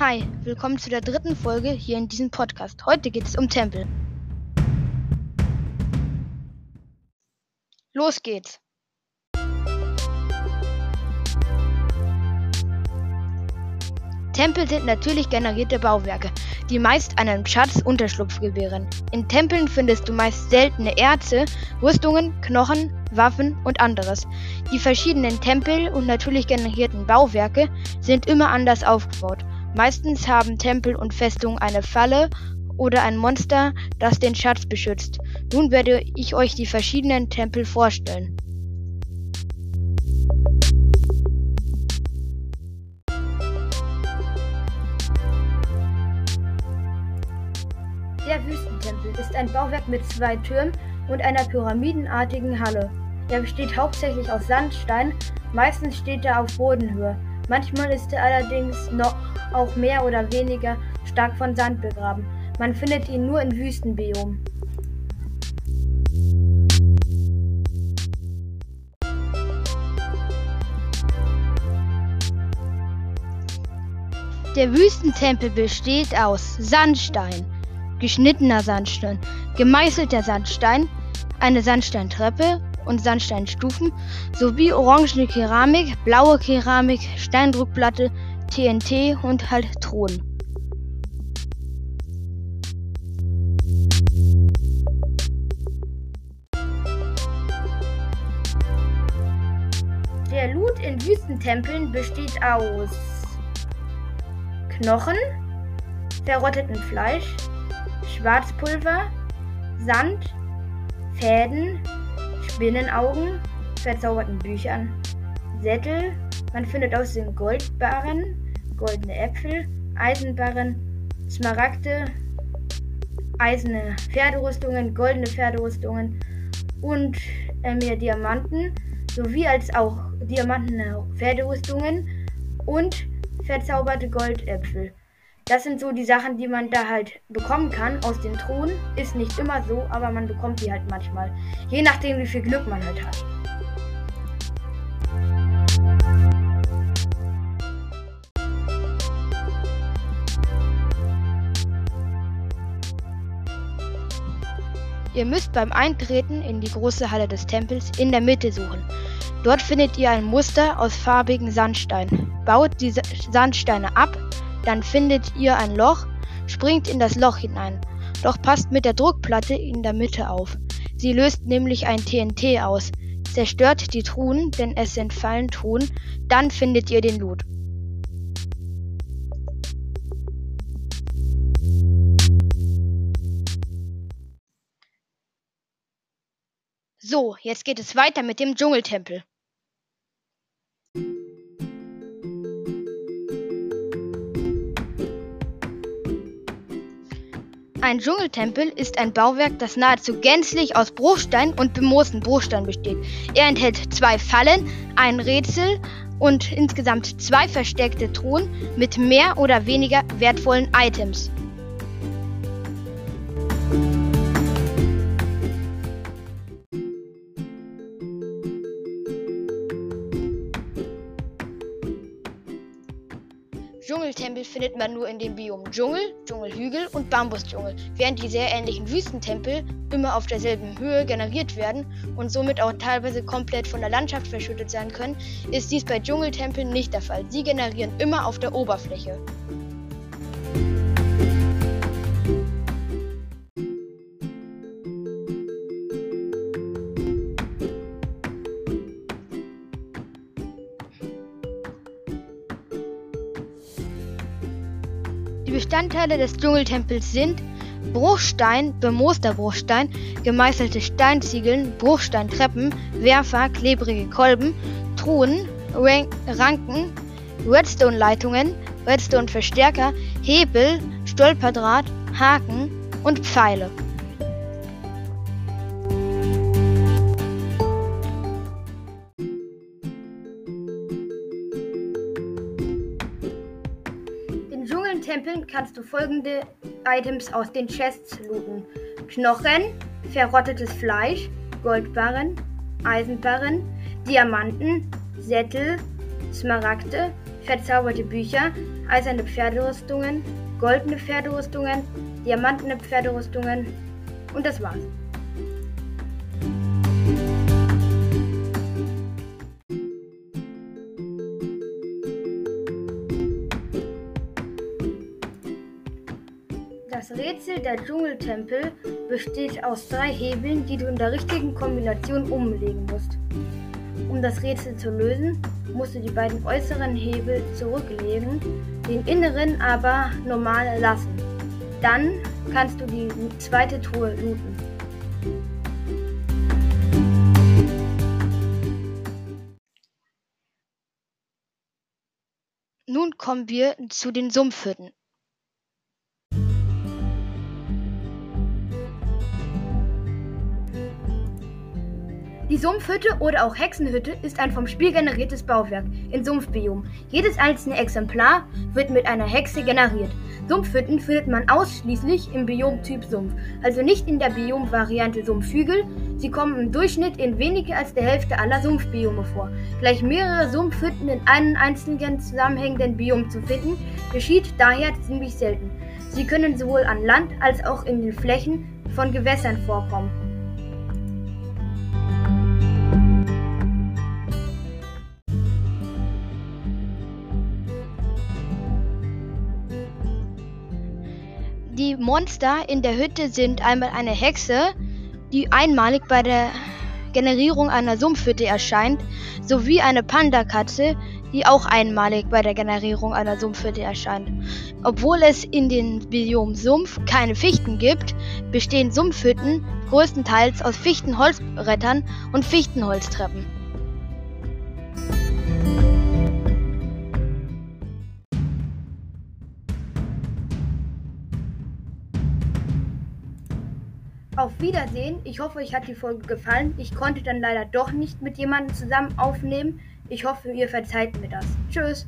Hi, willkommen zu der dritten Folge hier in diesem Podcast. Heute geht es um Tempel. Los geht's! Tempel sind natürlich generierte Bauwerke, die meist einen Schatz Unterschlupf gewähren. In Tempeln findest du meist seltene Erze, Rüstungen, Knochen, Waffen und anderes. Die verschiedenen Tempel und natürlich generierten Bauwerke sind immer anders aufgebaut. Meistens haben Tempel und Festungen eine Falle oder ein Monster, das den Schatz beschützt. Nun werde ich euch die verschiedenen Tempel vorstellen. Der Wüstentempel ist ein Bauwerk mit zwei Türmen und einer pyramidenartigen Halle. Er besteht hauptsächlich aus Sandstein, meistens steht er auf Bodenhöhe. Manchmal ist er allerdings noch auch mehr oder weniger stark von Sand begraben. Man findet ihn nur in Wüstenbiomen. Der Wüstentempel besteht aus Sandstein, geschnittener Sandstein, gemeißelter Sandstein, eine Sandsteintreppe und Sandsteinstufen sowie orangene Keramik, blaue Keramik, Steindruckplatte, TNT und halt Thron. Der Loot in Wüstentempeln besteht aus Knochen, verrottetem Fleisch, Schwarzpulver, Sand, Fäden, Spinnenaugen, verzauberten Büchern, Sättel, man findet außerdem Goldbarren, goldene Äpfel, Eisenbarren, Smaragde, eiserne Pferderüstungen, goldene Pferderüstungen und äh, mehr Diamanten, sowie als auch diamantene Pferderüstungen und verzauberte Goldäpfel. Das sind so die Sachen, die man da halt bekommen kann aus den Truhen. Ist nicht immer so, aber man bekommt die halt manchmal. Je nachdem, wie viel Glück man halt hat. Ihr müsst beim Eintreten in die große Halle des Tempels in der Mitte suchen. Dort findet ihr ein Muster aus farbigen Sandsteinen. Baut diese Sandsteine ab dann findet ihr ein Loch, springt in das Loch hinein. Doch passt mit der Druckplatte in der Mitte auf. Sie löst nämlich ein TNT aus. Zerstört die Truhen, denn es entfallen Truhen. Dann findet ihr den Loot. So, jetzt geht es weiter mit dem Dschungeltempel. Ein Dschungeltempel ist ein Bauwerk, das nahezu gänzlich aus Bruchstein und bemoosten Bruchstein besteht. Er enthält zwei Fallen, ein Rätsel und insgesamt zwei versteckte Truhen mit mehr oder weniger wertvollen Items. Dschungeltempel findet man nur in den Biomen Dschungel, Dschungelhügel und Bambusdschungel, während die sehr ähnlichen Wüstentempel immer auf derselben Höhe generiert werden und somit auch teilweise komplett von der Landschaft verschüttet sein können, ist dies bei Dschungeltempeln nicht der Fall. Sie generieren immer auf der Oberfläche. Bestandteile des Dschungeltempels sind Bruchstein, bemooster Bruchstein, gemeißelte Steinziegeln, Bruchsteintreppen, Werfer, klebrige Kolben, Truhen, Ranken, Redstone-Leitungen, Redstone-Verstärker, Hebel, Stolperdraht, Haken und Pfeile. Tempeln kannst du folgende Items aus den Chests looten. Knochen, verrottetes Fleisch, Goldbarren, Eisenbarren, Diamanten, Sättel, Smaragde, verzauberte Bücher, eiserne Pferderüstungen, goldene Pferderüstungen, diamantene Pferderüstungen und das war's. Das Rätsel der Dschungeltempel besteht aus drei Hebeln, die du in der richtigen Kombination umlegen musst. Um das Rätsel zu lösen, musst du die beiden äußeren Hebel zurücklegen, den inneren aber normal lassen. Dann kannst du die zweite Truhe looten. Nun kommen wir zu den Sumpfhütten. Die Sumpfhütte oder auch Hexenhütte ist ein vom Spiel generiertes Bauwerk in Sumpfbiom. Jedes einzelne Exemplar wird mit einer Hexe generiert. Sumpfhütten findet man ausschließlich im Biomtyp Sumpf, also nicht in der Biomvariante Sumpfhügel. Sie kommen im Durchschnitt in weniger als der Hälfte aller Sumpfbiome vor. Gleich mehrere Sumpfhütten in einem einzelnen zusammenhängenden Biom zu finden, geschieht daher ziemlich selten. Sie können sowohl an Land als auch in den Flächen von Gewässern vorkommen. Monster in der Hütte sind einmal eine Hexe, die einmalig bei der Generierung einer Sumpfhütte erscheint, sowie eine Pandakatze, die auch einmalig bei der Generierung einer Sumpfhütte erscheint. Obwohl es in den Biom Sumpf keine Fichten gibt, bestehen Sumpfhütten größtenteils aus Fichtenholzbrettern und Fichtenholztreppen. Auf Wiedersehen. Ich hoffe, euch hat die Folge gefallen. Ich konnte dann leider doch nicht mit jemandem zusammen aufnehmen. Ich hoffe, ihr verzeiht mir das. Tschüss.